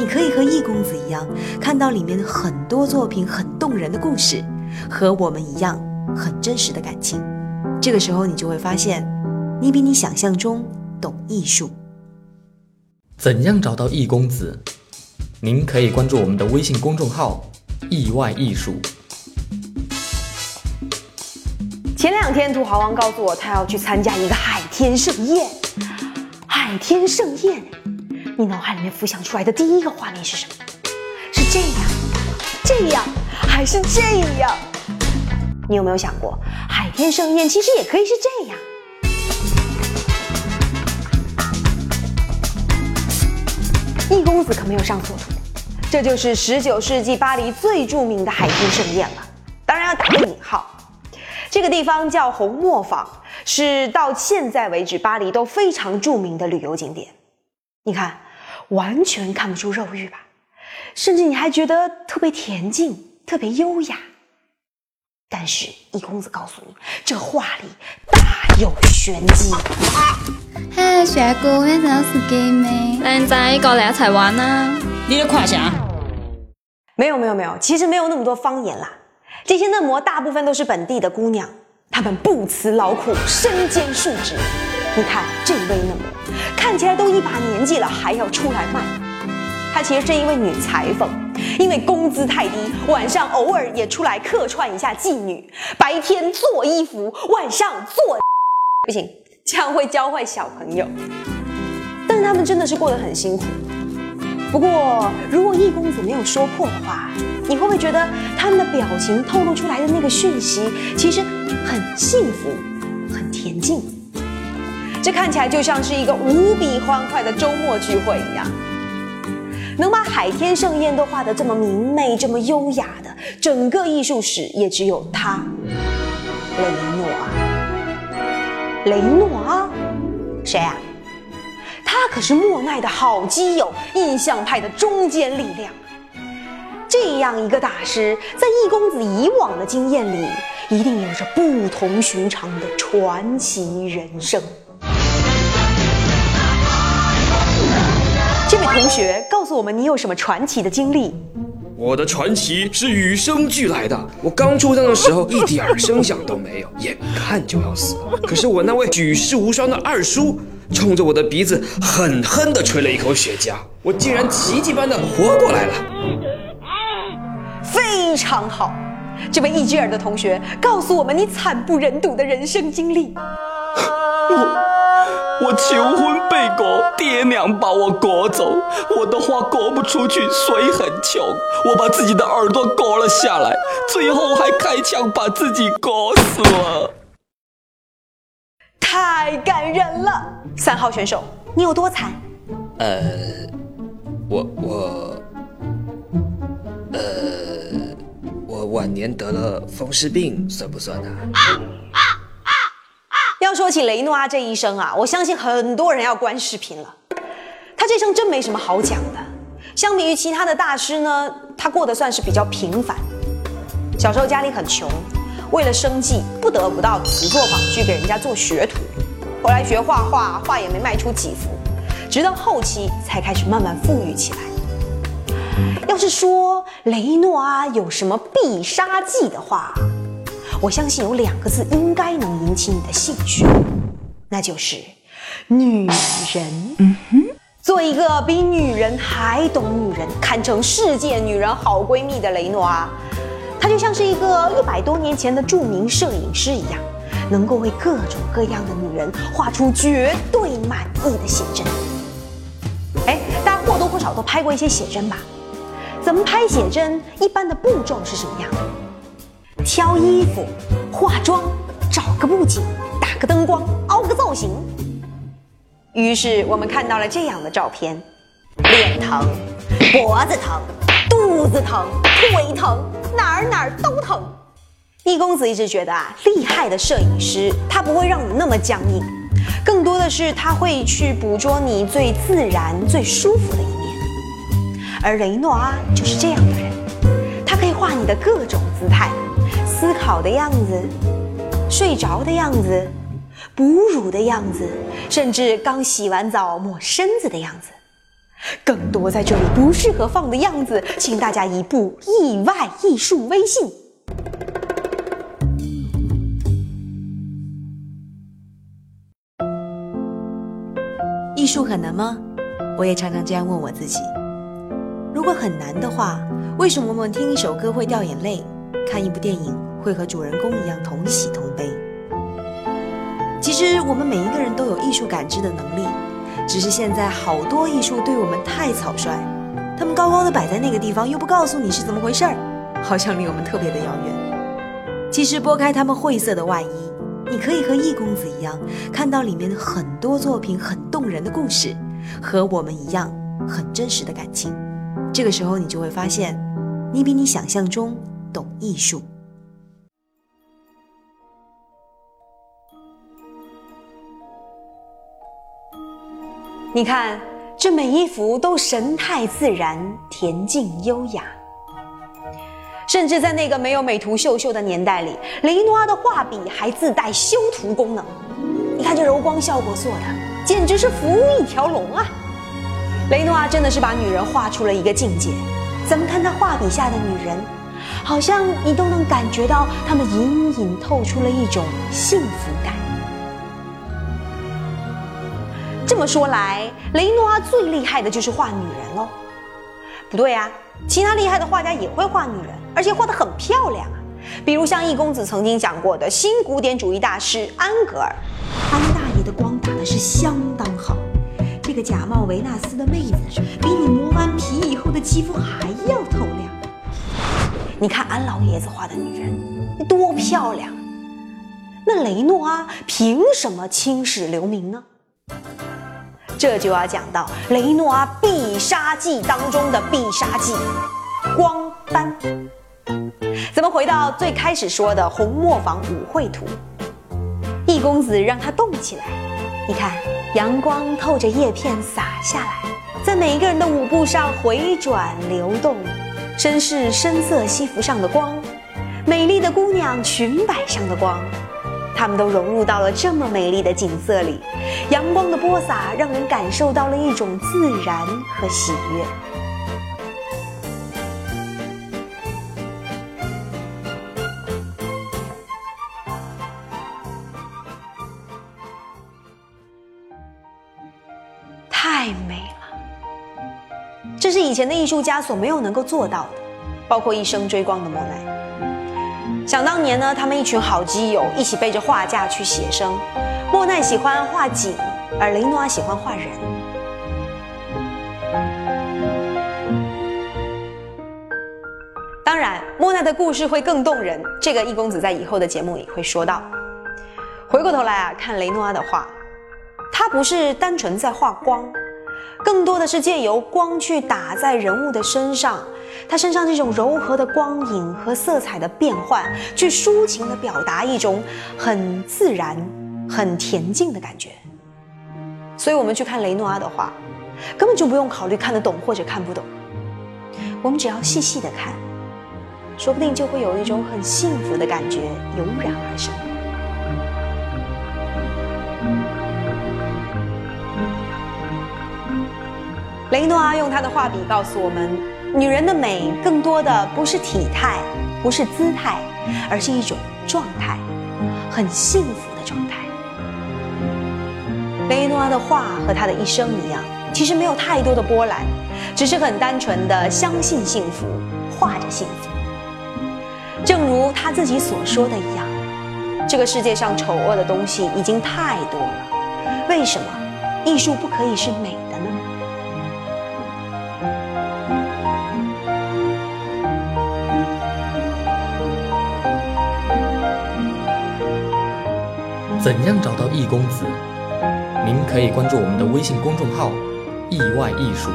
你可以和易公子一样，看到里面很多作品很动人的故事，和我们一样很真实的感情。这个时候，你就会发现，你比你想象中懂艺术。怎样找到易公子？您可以关注我们的微信公众号“意外艺术”。前两天，土豪王告诉我，他要去参加一个海天盛宴。海天盛宴。你脑海里面浮想出来的第一个画面是什么？是这样，这样，还是这样？你有没有想过，海天盛宴其实也可以是这样？易公子可没有上错图，这就是十九世纪巴黎最著名的海天盛宴了。当然要打个引号，这个地方叫红磨坊，是到现在为止巴黎都非常著名的旅游景点。你看。完全看不出肉欲吧，甚至你还觉得特别恬静、特别优雅。但是易公子告诉你，这画里大有玄机。嗨，帅哥，晚上是 gay 没？靓仔过来一起玩啊！你的胯下？没有没有没有，其实没有那么多方言啦。这些嫩模大部分都是本地的姑娘，她们不辞劳苦，身兼数职。你看这位看起来都一把年纪了，还要出来卖。她其实是一位女裁缝，因为工资太低，晚上偶尔也出来客串一下妓女，白天做衣服，晚上做。不行，这样会教坏小朋友。但是他们真的是过得很辛苦。不过，如果易公子没有说破的话，你会不会觉得他们的表情透露出来的那个讯息，其实很幸福，很恬静？这看起来就像是一个无比欢快的周末聚会一样。能把海天盛宴都画得这么明媚、这么优雅的，整个艺术史也只有他，雷诺阿。雷诺阿，谁啊？他可是莫奈的好基友，印象派的中坚力量。这样一个大师，在易公子以往的经验里，一定有着不同寻常的传奇人生。这位同学，告诉我们你有什么传奇的经历？我的传奇是与生俱来的。我刚出生的时候一点声响都没有，眼看就要死了。可是我那位举世无双的二叔，冲着我的鼻子狠狠地吹了一口雪茄，我竟然奇迹般的活过来了。非常好，这位易吉尔的同学，告诉我们你惨不忍睹的人生经历。我我求婚被割，爹娘把我割走，我的花割不出去，所以很穷。我把自己的耳朵割了下来，最后还开枪把自己割死了。太感人了，三号选手，你有多惨？呃，我我，呃，我晚年得了风湿病，算不算啊？要说起雷诺阿这一生啊，我相信很多人要关视频了。他这生真没什么好讲的。相比于其他的大师呢，他过得算是比较平凡。小时候家里很穷，为了生计不得不到瓷作坊去给人家做学徒。后来学画画，画也没卖出几幅，直到后期才开始慢慢富裕起来。要是说雷诺阿有什么必杀技的话，我相信有两个字应该能引起你的兴趣，那就是女人。嗯哼，做一个比女人还懂女人、堪称世界女人好闺蜜的雷诺阿，她就像是一个一百多年前的著名摄影师一样，能够为各种各样的女人画出绝对满意的写真。哎，大家或多或少都拍过一些写真吧？怎么拍写真？一般的步骤是什么样？挑衣服、化妆、找个布景、打个灯光、凹个造型。于是我们看到了这样的照片：脸疼、脖子疼、肚子疼、腿疼、哪儿哪儿都疼。易公子一直觉得啊，厉害的摄影师他不会让你那么僵硬，更多的是他会去捕捉你最自然、最舒服的一面。而雷诺阿就是这样的人，他可以画你的各种姿态，思考的样子，睡着的样子，哺乳的样子，甚至刚洗完澡抹身子的样子。更多在这里不适合放的样子，请大家移步意外艺术微信。艺术很难吗？我也常常这样问我自己。如果很难的话，为什么我们听一首歌会掉眼泪，看一部电影会和主人公一样同喜同悲？其实我们每一个人都有艺术感知的能力，只是现在好多艺术对我们太草率，他们高高的摆在那个地方，又不告诉你是怎么回事儿，好像离我们特别的遥远。其实拨开他们晦涩的外衣。你可以和易公子一样，看到里面的很多作品很动人的故事，和我们一样很真实的感情。这个时候，你就会发现，你比你想象中懂艺术。你看，这每一幅都神态自然、恬静优雅。甚至在那个没有美图秀秀的年代里，雷诺阿的画笔还自带修图功能。你看这柔光效果做的，简直是服务一条龙啊！雷诺阿真的是把女人画出了一个境界。咱们看他画笔下的女人，好像你都能感觉到她们隐隐透出了一种幸福感。这么说来，雷诺阿最厉害的就是画女人喽？不对呀，其他厉害的画家也会画女人。而且画得很漂亮啊，比如像易公子曾经讲过的新古典主义大师安格尔，安大爷的光打的是相当好。这个假冒维纳斯的妹子，比你磨完皮以后的肌肤还要透亮。你看安老爷子画的女人多漂亮，那雷诺阿凭什么青史留名呢？这就要讲到雷诺阿必杀技当中的必杀技——光斑。咱们回到最开始说的红磨坊舞会图？易公子让它动起来，你看，阳光透着叶片洒下来，在每一个人的舞步上回转流动，绅士深色西服上的光，美丽的姑娘裙摆上的光，他们都融入到了这么美丽的景色里，阳光的播撒让人感受到了一种自然和喜悦。太美了，这是以前的艺术家所没有能够做到的，包括一生追光的莫奈。想当年呢，他们一群好基友一起背着画架去写生，莫奈喜欢画景，而雷诺阿喜欢画人。当然，莫奈的故事会更动人，这个易公子在以后的节目里会说到。回过头来啊，看雷诺阿的画，他不是单纯在画光。更多的是借由光去打在人物的身上，他身上这种柔和的光影和色彩的变换，去抒情的表达一种很自然、很恬静的感觉。所以，我们去看雷诺阿的画，根本就不用考虑看得懂或者看不懂，我们只要细细的看，说不定就会有一种很幸福的感觉油然而生。雷诺阿用他的画笔告诉我们：女人的美更多的不是体态，不是姿态，而是一种状态，很幸福的状态。贝诺阿的话和他的一生一样，其实没有太多的波澜，只是很单纯的相信幸福，画着幸福。正如他自己所说的一样，这个世界上丑恶的东西已经太多了，为什么艺术不可以是美？怎样找到易公子？您可以关注我们的微信公众号“意外艺术”。